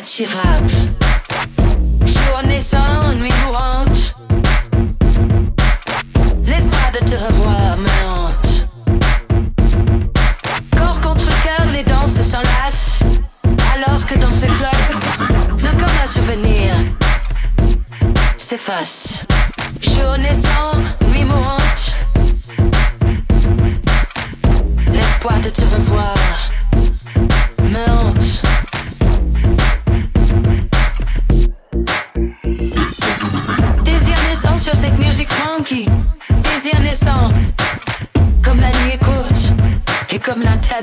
desativa.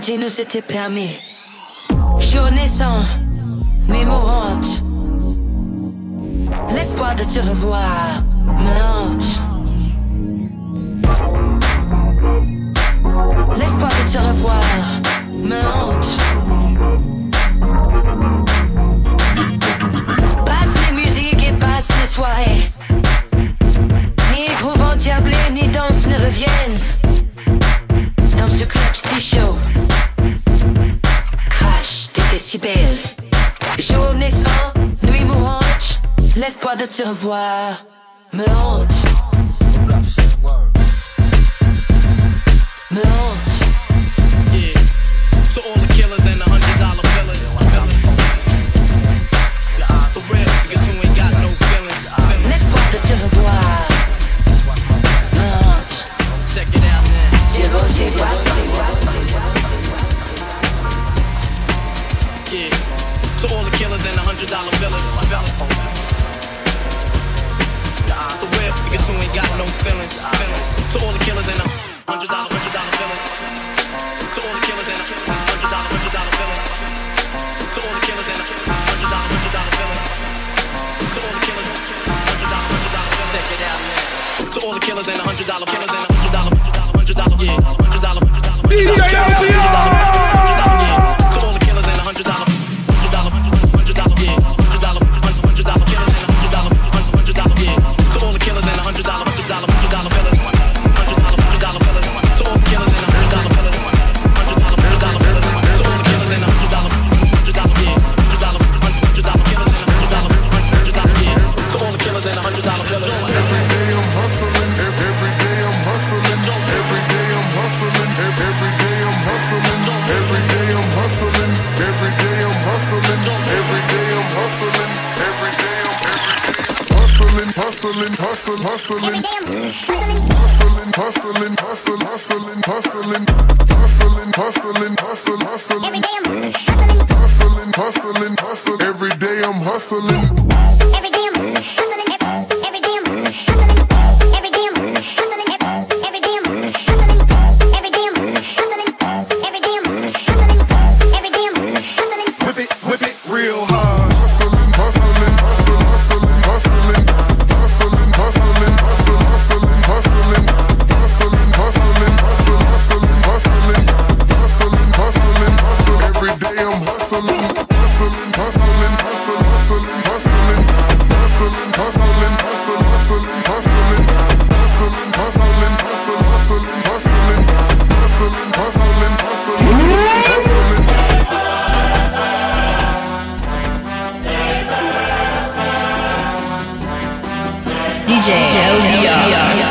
dit nous c'était permis. Journée sans mémorante. L'espoir de te revoir me hante. L'espoir de te revoir me hante. quoi de te voir me hante DJ Joe,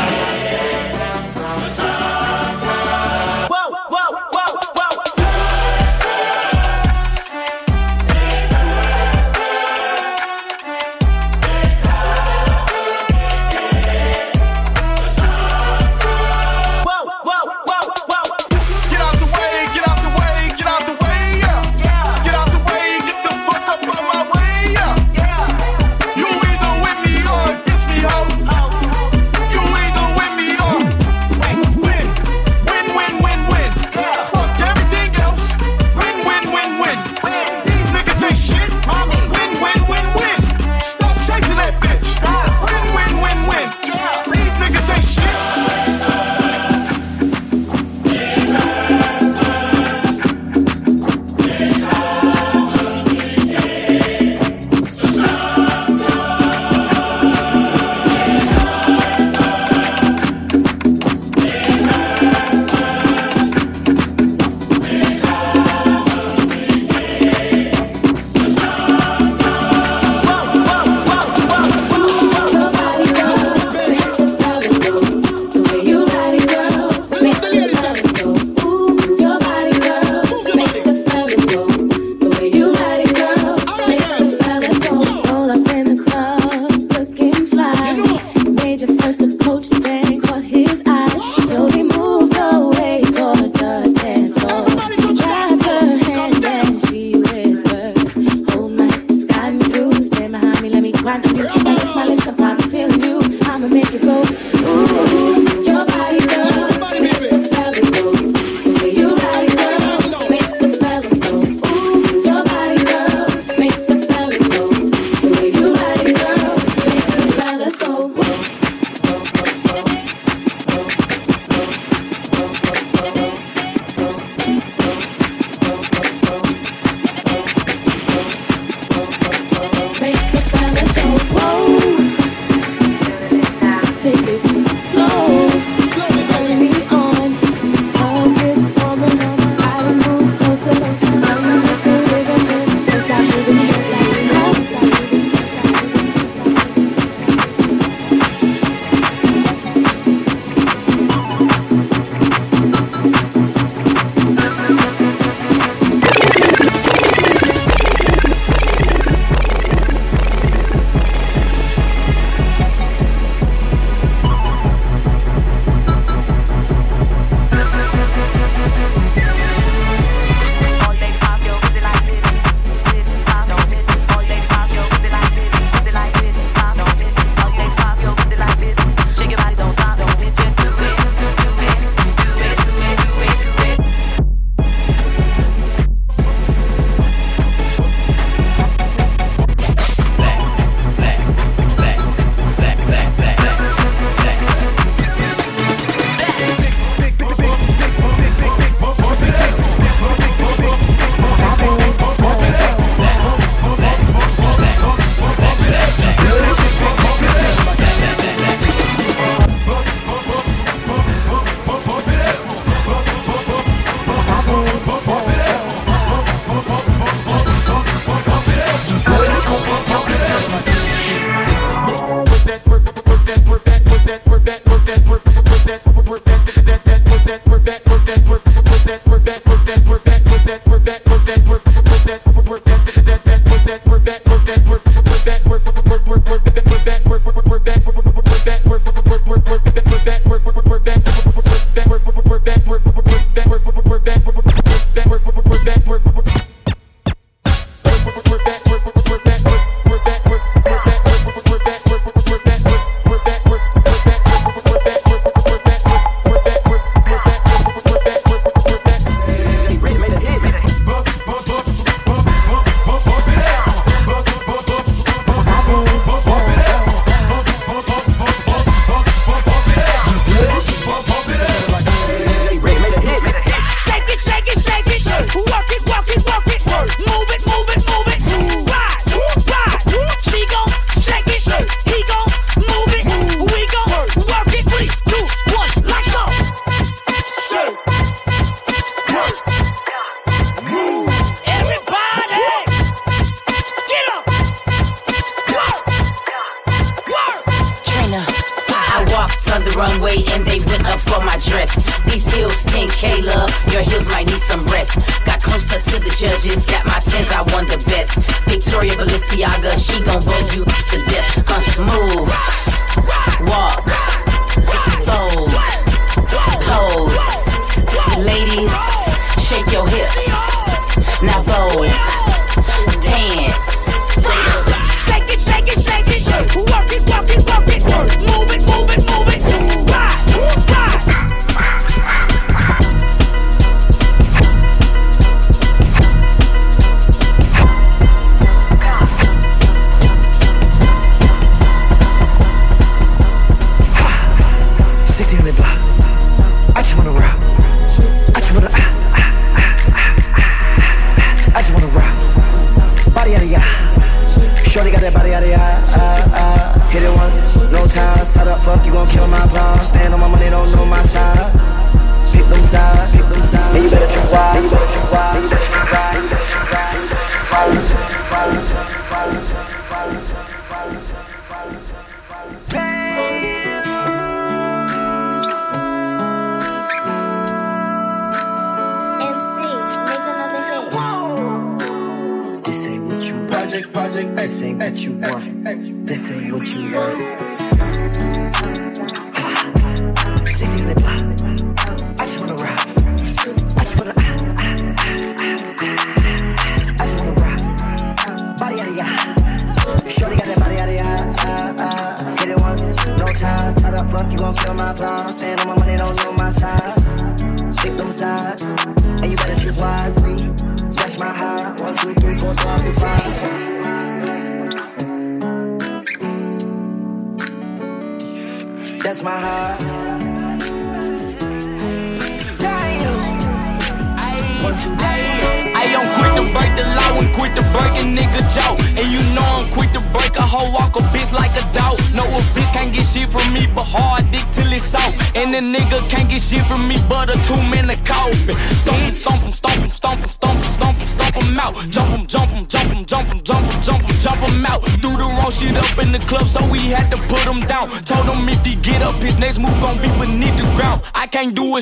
a nigga can't get shit from me but a two minute coffin. Stomp him, stomp him, stomp him, stomp him, stomp him, stomp him, stomp him out. Jump him, jump him, jump him, jump him, jump him, jump him, jump him out. Threw the wrong shit up in the club, so we had to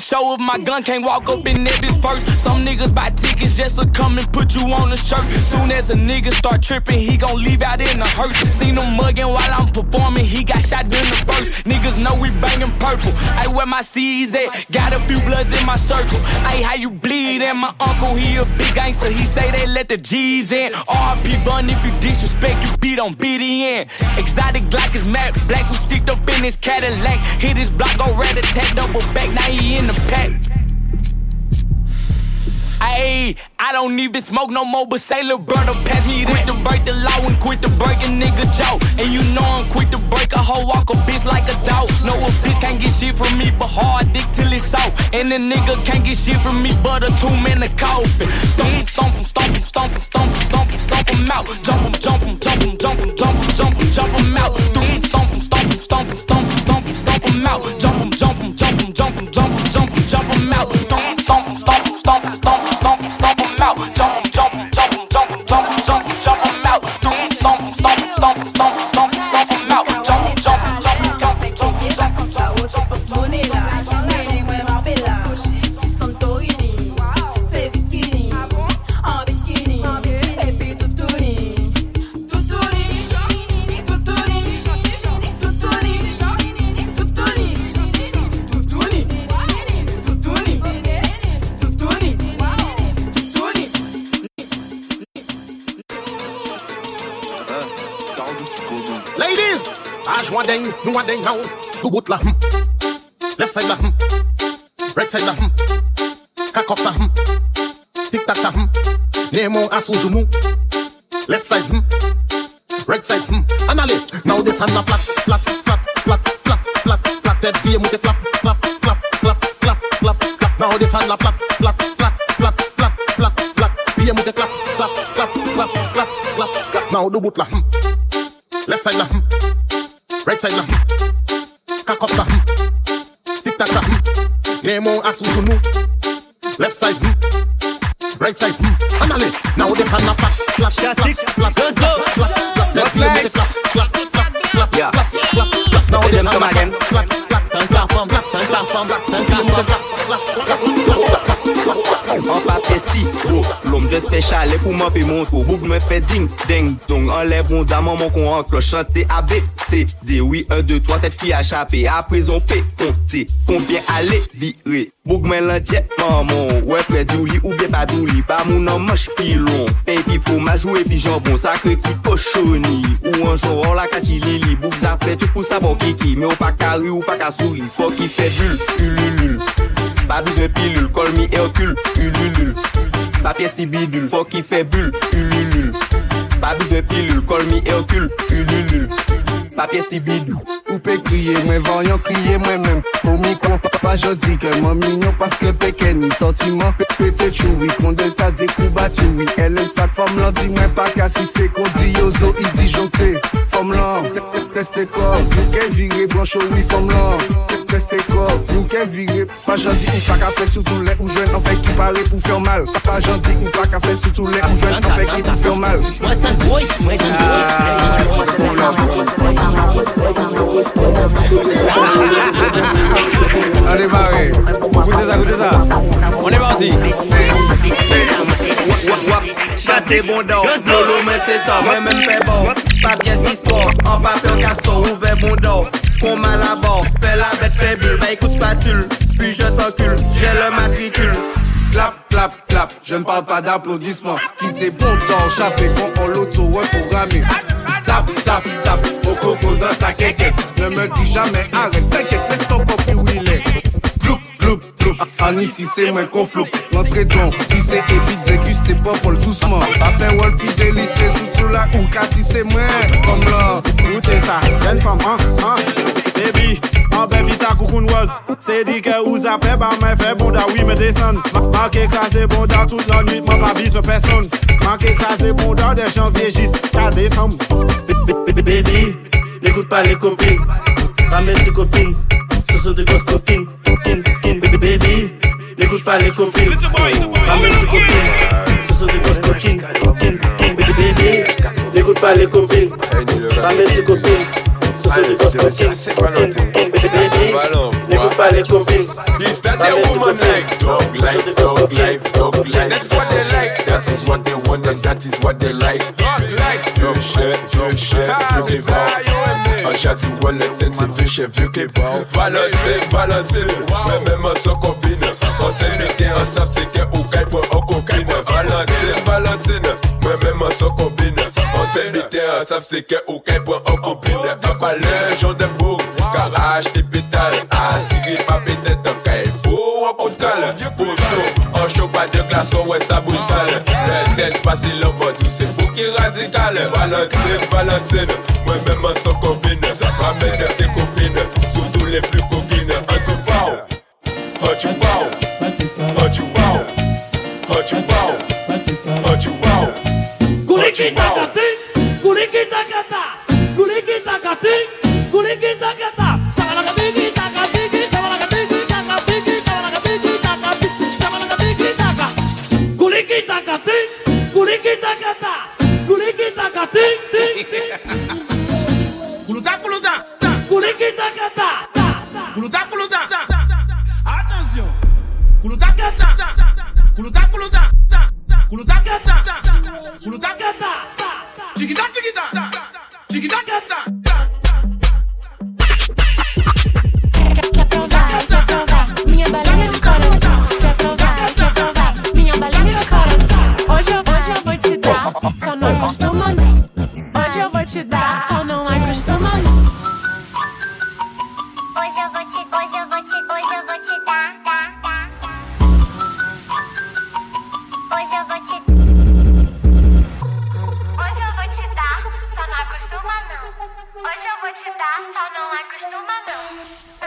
show if my gun can't walk up in bitch first. Some niggas buy tickets just to come and put you on a shirt. Soon as a nigga start tripping, he gon' leave out in the hearse. Seen him mugging while I'm performing, he got shot in the first. Niggas know we bangin' purple. I where my C's at. Got a few bloods in my circle. Ay, how you bleed? And my uncle, he a big gangster. He say they let the G's in. RP Bun, if you disrespect, you beat on BDN. Exotic Glock is mad. Black, we sticked up in his Cadillac. Hit his block, go red attack, double back. Now he in the pack. Ayy, I don't even smoke no more, but say Roberto pass me Quit to break the law and quit to break a nigga jaw. And you know I'm quick to break a hoe, walk a bitch like a dog. No, a bitch can't get shit from me, but hard dick till it's out. And a nigga can't get shit from me, but a two man a coffin. Stomp him, stomp him, stomp him, stomp him, stomp him, stomp him, stomp him out. Jump him, jump him, jump him, jump him, jump him, jump him, jump him out. Stomp him, stomp him, stomp him, stomp stomp stomp him out. Jump him, jump him, jump him, jump him, jump him, jump him, jump him out. Stomp him, stomp stomp stomp stomp of them now. The wood la. Left side la hmm. Right side la hmm. Cock up sa hmm. Tic tac sa hmm. Nemo as usual. Left side hmm. Right side hmm. And. Now this hand a flat, flat, flat, flat, flat, flat, flat. Dead fear the clap, clap, clap, clap, clap, clap, clap. Now this hand a flat, flat, flat, flat, flat, flat, flat. Fear mute clap, clap, clap, clap, clap, clap, clap. Now the wood la. Left side la. Right side la. As ou genou. Left side, hmm. Right side, hmm. An ale, now descend la plat, plat, plat, plat, plat, plat, plat, plat. Left moute clap, clap, clap, clap, clap, clap, clap. Now Let them descend come la again. plat, plat, plat, tan clap, fam, plat, tan clap, fam, plat, tan clap, An pa pesti, bro, oh, lom de te chale pou man pe monto Boug mwen fe ding, deng, dong. An le bon daman man kon an kloch Chante a B, C, D, oui, 1, 2, 3 Tet fi a chape, a prezon pe, konte Konbyen ale, vire Boug mwen lan jet, maman Ouè pe douli, oubyen pa douli Pa moun an manch pilon Pen pi fomaj, ouè pi jambon Sakre ti pochoni. Ou an jor, an la kati lili. Boug zafre, tu pou sa bon kiki Me ou pa kari, ou pa ka souri Fok ki fe bul, ululul Ba bizwen pilul, kol mi eokul, ululul Papye si bidul, fok ki fe bul, ululul Ba bizwen pilul, kol mi eokul, ululul Papier si bidule. Ou pe kriye, mwen vanyan kriye mwen men Pou mi kon papa jodi ke mwen mignon Paske peke ni sentiman pe pete choui ta dekou batoui Elen sak fom lan di mwen pa ka si se kon di yo zo i di jonte Fom lan, teste kor Nou ken vire blancho oui fom lan Teste kor, nou ken vire Pa jodi ou pa ka fe sou tou le ou jwen An fe ki pare pou fer mal. Pa jodi ou pa ka fe sou tou le ou jwen An fe ki pou fer mal On est barré. Écoutez ça, écoutez ça. On est parti. Pate bon do, lolo men se to, men men pe bo Papye sistro, an pape castor, ouve bon do Kon mal bord, fais la bête fais bulle Bah écoute spatule, puis je t'encule, je ne parle pas d'applaudissements. Quittez bon temps, chaper quand on l'auto reprogrammé. Tap, tap, tap, au coco dans ta quéquette. Ne me dis jamais arrête, t'inquiète, laisse ton copie où il est. Gloup, en ici c'est moi qu'on floupe. L'entrée don, si c'est épite, dégustez pas pour le doucement. A fait wall fidélité, surtout là ou cas si c'est moi, comme là. Écoutez ça, jeune femme, hein, hein. Baby, en belle vita coucoune rose. C'est dit que vous avez pas mais fait bon da oui me descend. Manque écrasé bon da toute la nuit, moi pas bise personne. Manque écrasé bon da de janvier jusqu'à décembre. Baby, n'écoute pas les copines. Ramène tes copines. Ce sont des grosses copines. Kin, kin, baby. N'écoute pas les copines. Ramène tes copines. Ce sont des grosses. Kin, kin, baby, baby. N'écoute pas les copines. Ramène tes copines. Sase balon Never pale kopi Is that the woman like Dog life, dog life, dog life That's what they like That is what they want and that is what they like Dog life Vieux chè, vieux chè, vieux kebab An chati wan let den se vieux chè, vieux kebab Valante, valante Mè mè mè so kombine An se ne gen an saf se gen ou kay pou an kokine Valante, valante Mè mè mè so kombine Célibataire, savent c'est que aucun point en accompli n'est avalé. J'en aime beaucoup, car acheter pétale, assigner ah, pas pétale, tant qu'il faut, en pot de cale. Pour chaud, en chaud, pas de glace, ouais, ça brutal. La tête facile, en bas, c'est vous qui radical. Valentine, Valentine, moi-même, en sans combine. Ramène tes copines, surtout les plus coquines. En tout pas, en tout pas. chiquita que acostuma não. Hoje eu vou te dar, só não é acostuma não. Hoje eu vou te, hoje eu vou te, hoje eu vou te dar, dar. Hoje eu vou te Hoje eu vou te dar, só não é acostuma não. Hoje eu vou te dar, só não é acostuma não.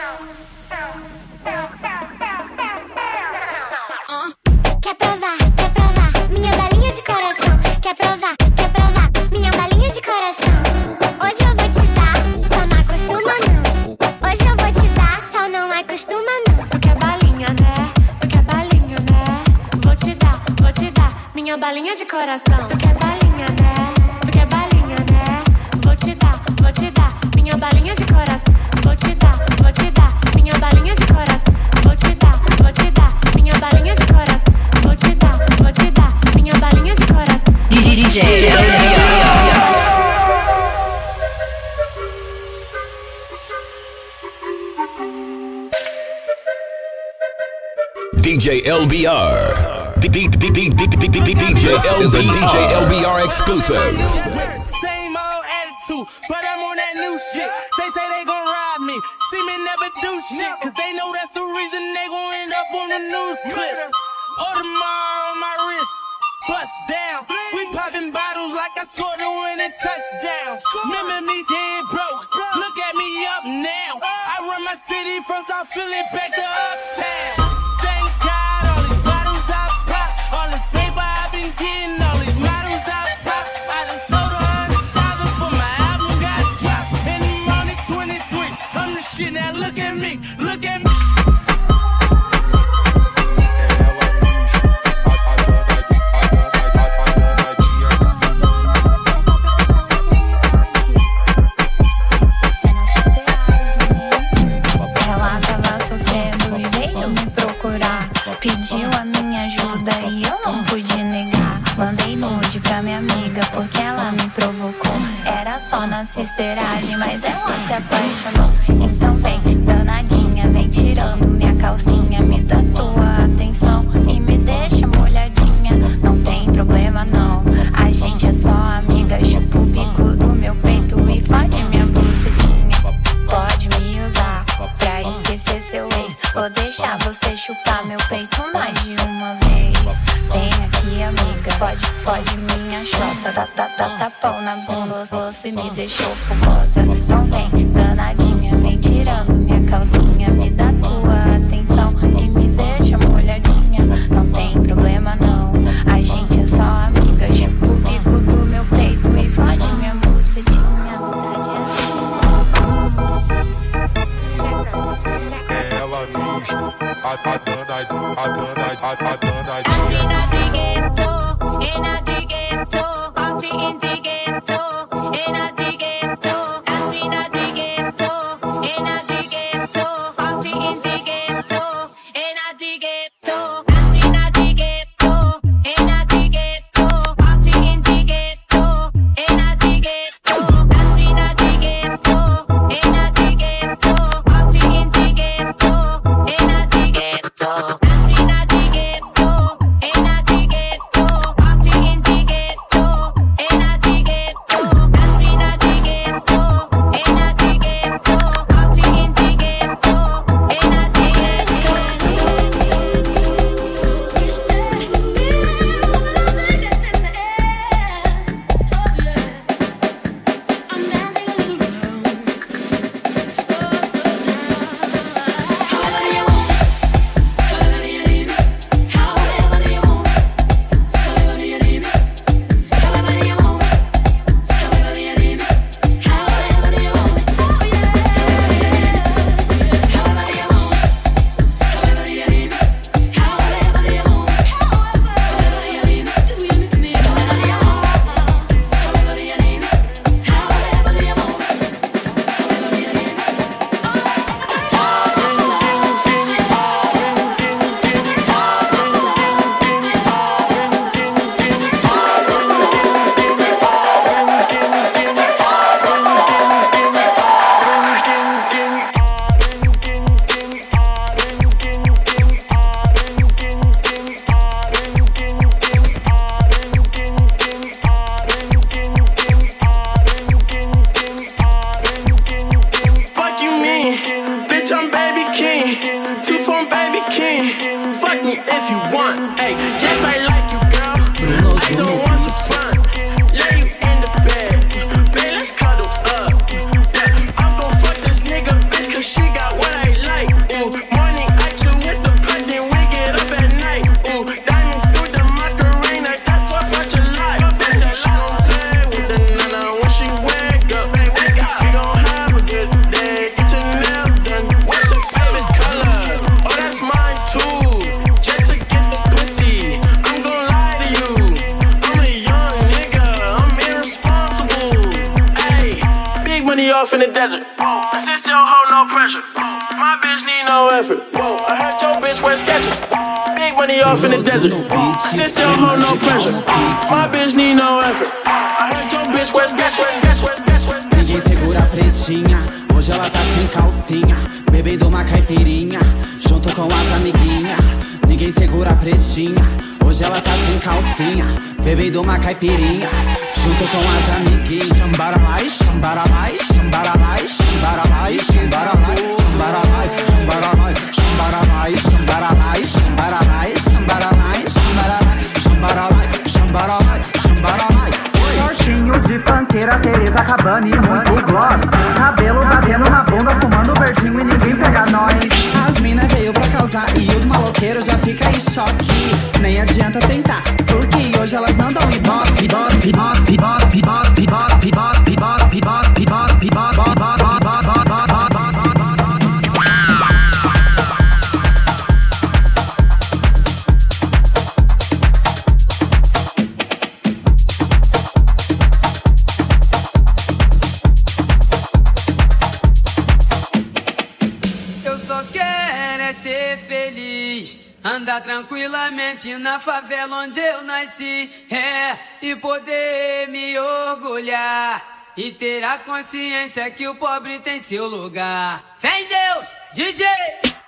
LBR. DJ LBR exclusive. justo. A, a dona, a dona, a, a dona justa. A tina de gueto, e na de Ninguém segura a pretinha, hoje ela tá sem calcinha, bebendo uma caipirinha, junto com as amiguinhas. Ninguém segura a pretinha, hoje ela tá sem calcinha, bebendo uma caipirinha, junto com as amiguinhas. Chambara mais, chambara mais, chambara mais, chambara mais, chambara mais, chambara mais, chambara mais, chambara mais, chambara mais. Gabbana e muito gloss. Cabelo batendo na bunda, fumando verdinho e ninguém pega nós. As minas veio pra causar e os maloqueiros já fica em choque. Nem adianta tentar, porque hoje elas não dão ibope, ibope, ibope. gigante na favela onde eu nasci, é, e poder me orgulhar e ter a consciência que o pobre tem seu lugar. Vem Deus, DJ!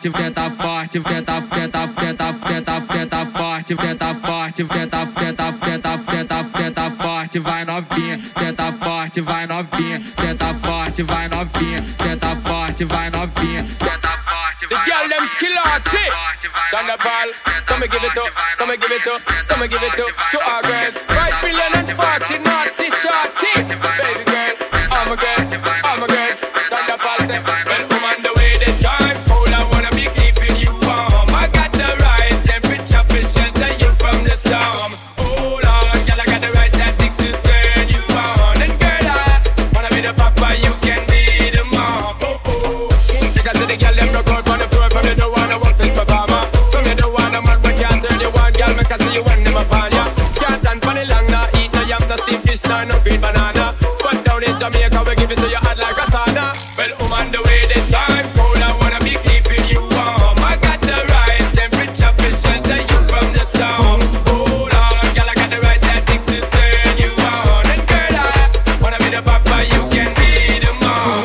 forte, senta forte, senta, senta, senta, senta, senta forte, venta forte, venta, senta, senta, senta, venta forte, vai novinha, venta forte, vai novinha, venta forte, vai novinha, venta forte, vai novinha, venta forte, vai. The girl them skill arty. Eh? Carnival, come and give it up, come and give it up, come and give it up to our girls. Five million and forty. Well, I'm the way, the time cold. I wanna be keeping you warm. I got the right temperature shelter you from the storm. Hold on, girl, I got the right tactics to turn you on. And girl, I wanna be the papa, you can be the mom.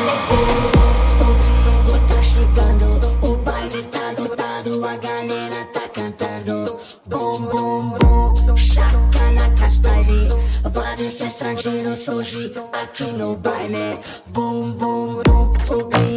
Vários estrangeiros hoje aqui no baile. Bum, bum, for me.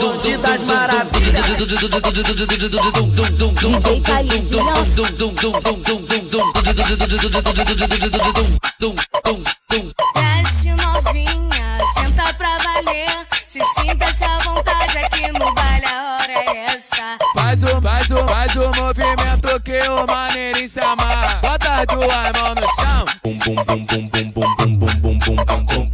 Bonde das maravilhas. DJ Desce novinha, senta pra valer. Se sinta-se à vontade aqui no baile, a hora é essa. Faz o, faz o, faz o movimento que o maneirinho se amarra. Bota as duas mãos no chão. Bum bum bum bum bum bum bum bum bum bum bum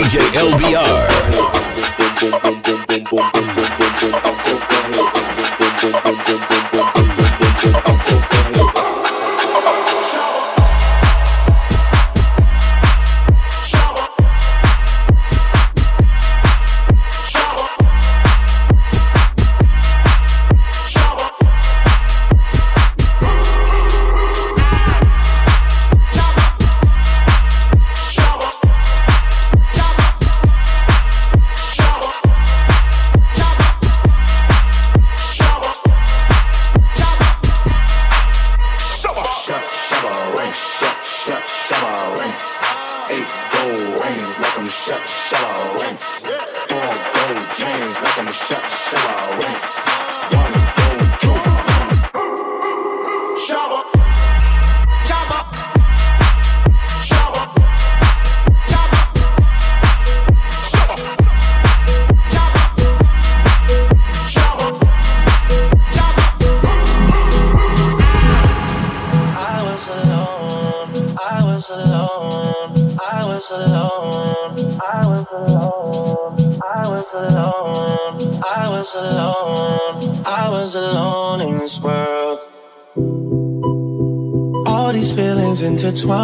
DJ LBR.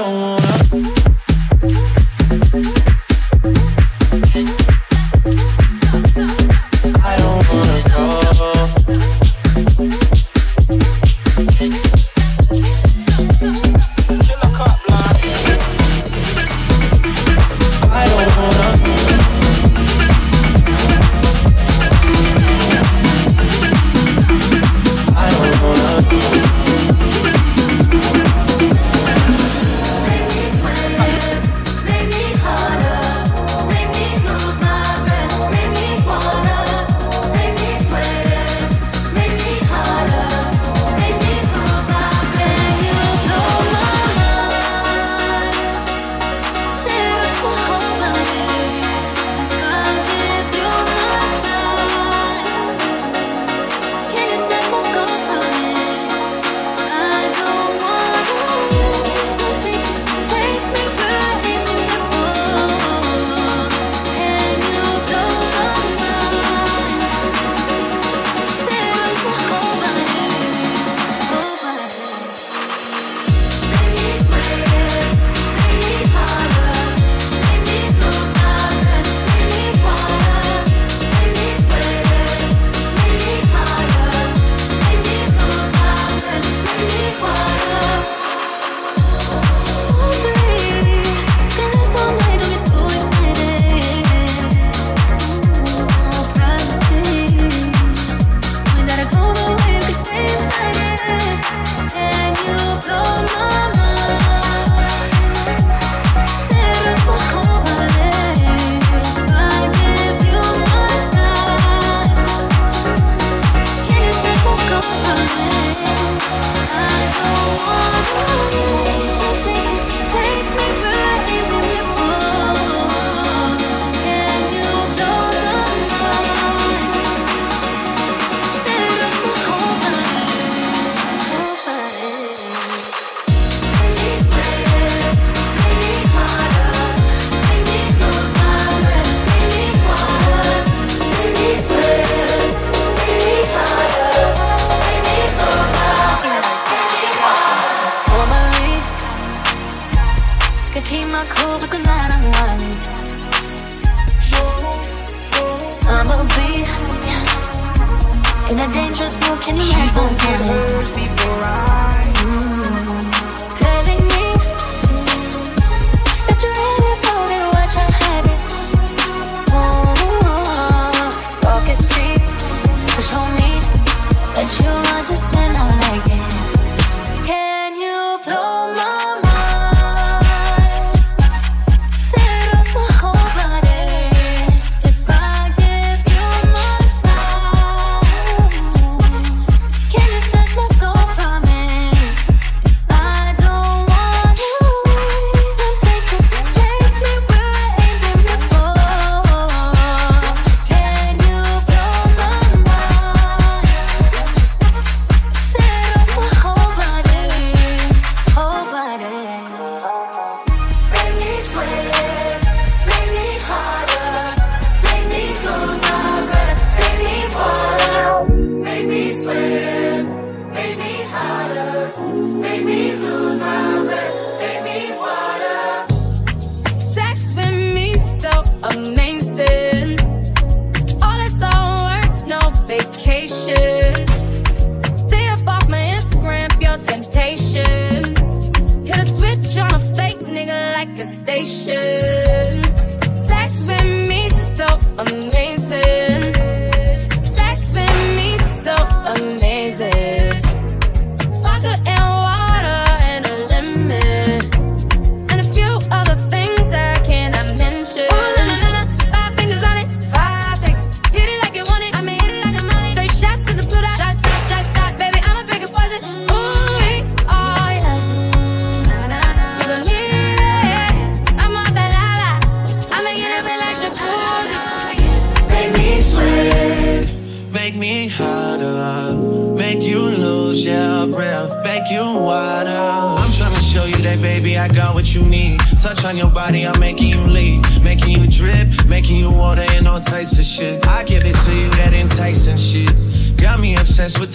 Don't wanna.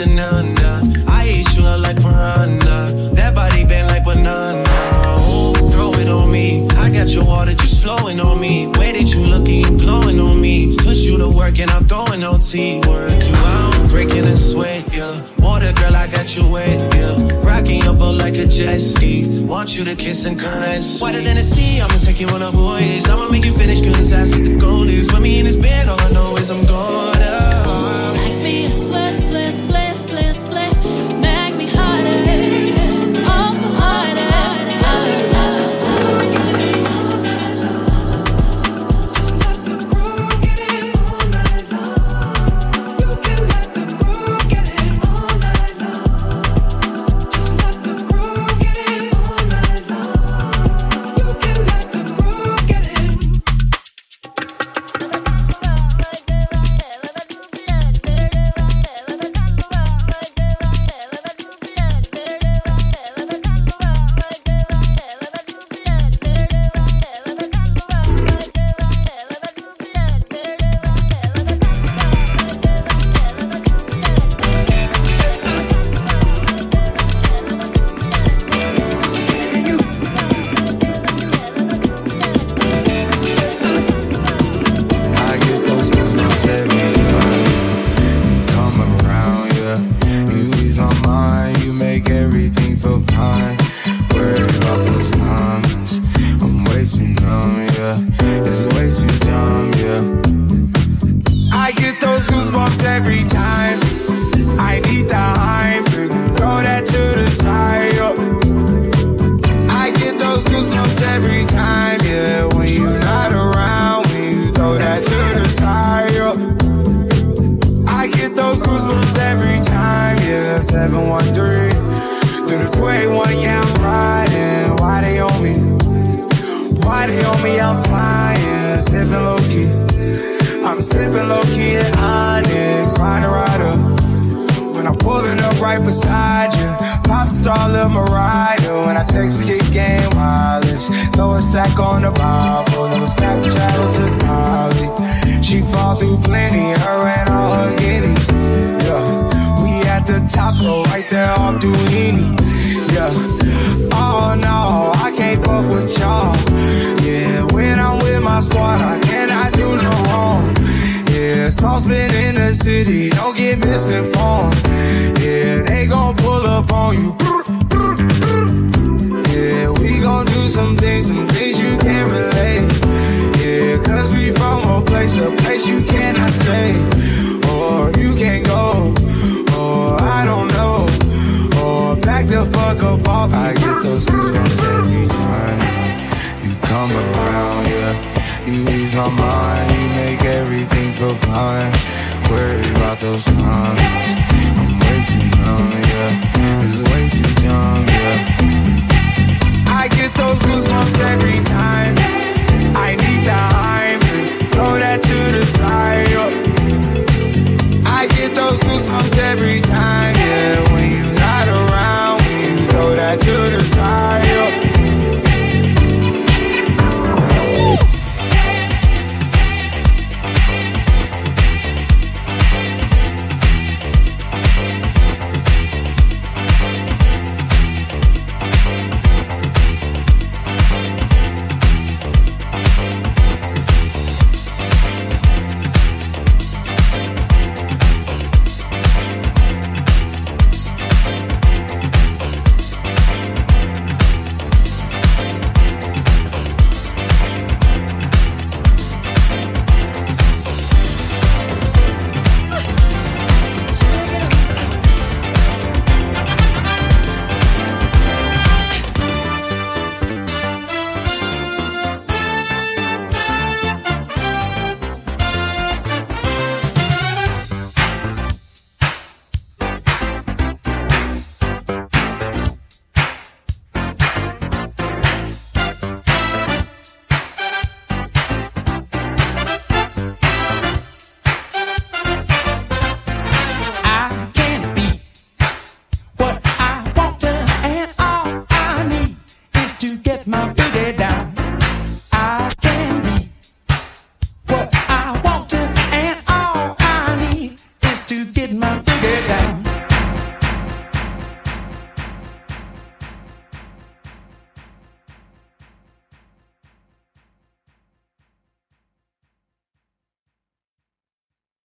The nana. I eat you up like piranha. That body bend like banana. Ooh, throw it on me. I got your water just flowing on me. Way that you looking, glowing on me. Push you to work and I'm throwing OT. Work you out, breaking a sweat, yeah. Water girl, I got you wet, yeah. Rocking your boat like a jet ski. Want you to kiss and caress. Wider than the sea, I'ma take you on a voyage. I'ma make you finish, cause that's what the goal is. With me in this bed, all I know is I'm gonna. Make me sweat, sweat, sweat, sweat, throw a stack on the Bible, never Snapchat or took. She fall through plenty, her and all her guineas. Yeah, we at the top row, right there off Doheny. Yeah, oh no, I can't fuck with y'all. Yeah, when I'm with my squad, I cannot do no wrong. Yeah, saucepan in the city, don't get misinformed. Yeah, they gon' pull up on you. Gon' do some things, some things you can't relate. Yeah, cause we from a place, a place you cannot stay. Or you can't go, or I don't know. Or back the fuck up off. I get those goosebumps every time you come around, yeah. You ease my mind, you make everything feel fine. Worry about those comments. I'm way too numb, yeah. It's way too dumb, yeah. I get those goosebumps every time. I need the hype, throw that to the side. I get those goosebumps every time, yeah. When you're not around, when you throw that to the side.